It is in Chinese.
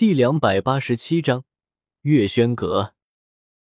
第两百八十七章月轩阁。